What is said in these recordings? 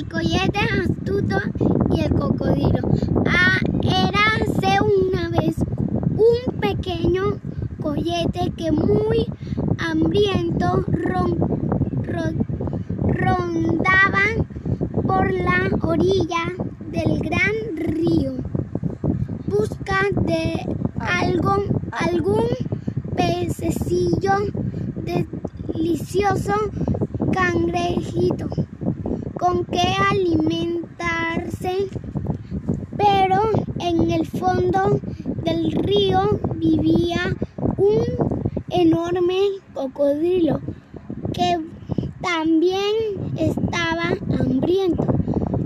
el collete astuto y el cocodrilo. Ah, érase una vez un pequeño collete que muy hambriento ron, ron, rondaba por la orilla del gran río. Busca de algo, algún pececillo delicioso cangrejito con que alimentarse, pero en el fondo del río vivía un enorme cocodrilo que también estaba hambriento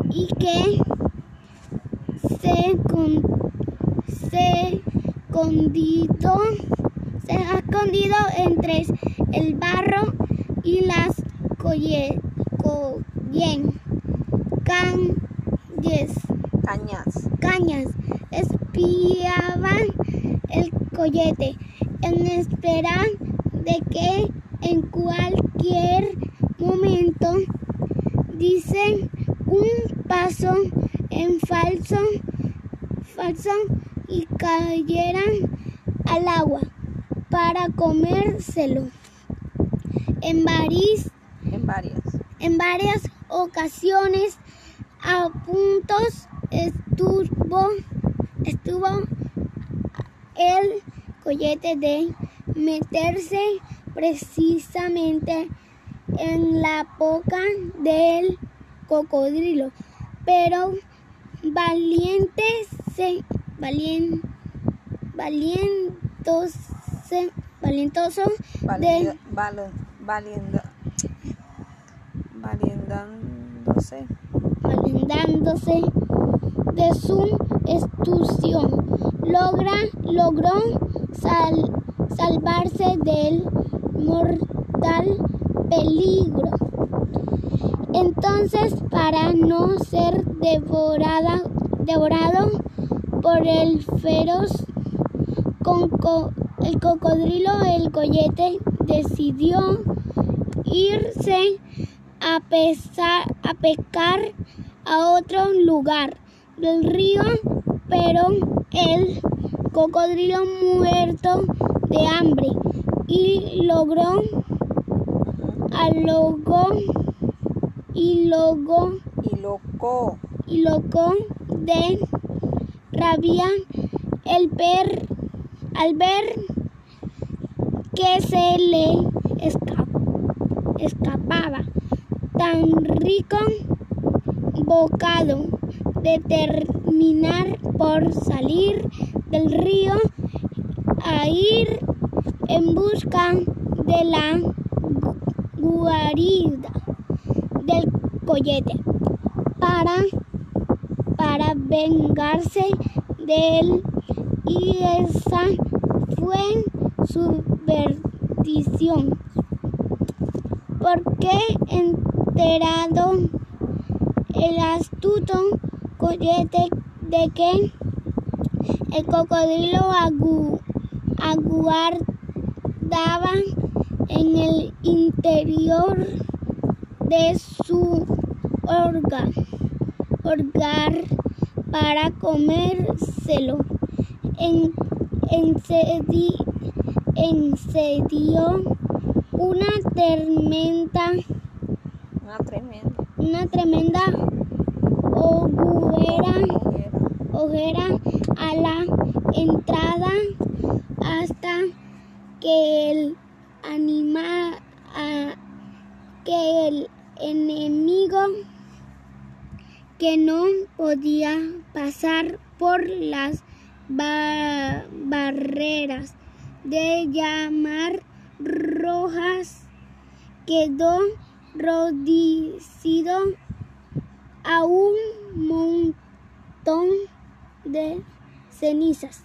y que se, con, se se ha escondido entre el barro y las collen, collen, cañas, Cañas. cañas. Espiaban el collete en espera de que en cualquier momento dicen un paso en falso, falso y cayeran al agua para comérselo. En varias, En varias. en varias ocasiones a puntos estuvo, estuvo el collete de meterse precisamente en la boca del cocodrilo, pero valiente se valien, valientoso, valientoso de Valiendo, valiendo, valiendándose. validándose de su estución, logra, logró sal- salvarse del mortal peligro. Entonces, para no ser devorada, devorado por el feroz el cocodrilo, el collete decidió irse a, pesar, a pescar a otro lugar del río, pero el cocodrilo muerto de hambre y logró alogó y logó Y loco. y loco de rabia el ver al ver que se le esca- escapaba tan rico bocado de terminar por salir del río a ir en busca de la guarida del collete para, para vengarse de él y esa fue su perdición. Porque enterado el astuto collete de que el cocodrilo agu, aguardaba en el interior de su orga, para comérselo. En, encedi- encedió una tremenda, Una tremenda. una tremenda hoguera, hoguera. a la entrada hasta que el anima, que el enemigo que no podía pasar por las ba- barreras de llamar rojas quedó rodicido a un montón de cenizas.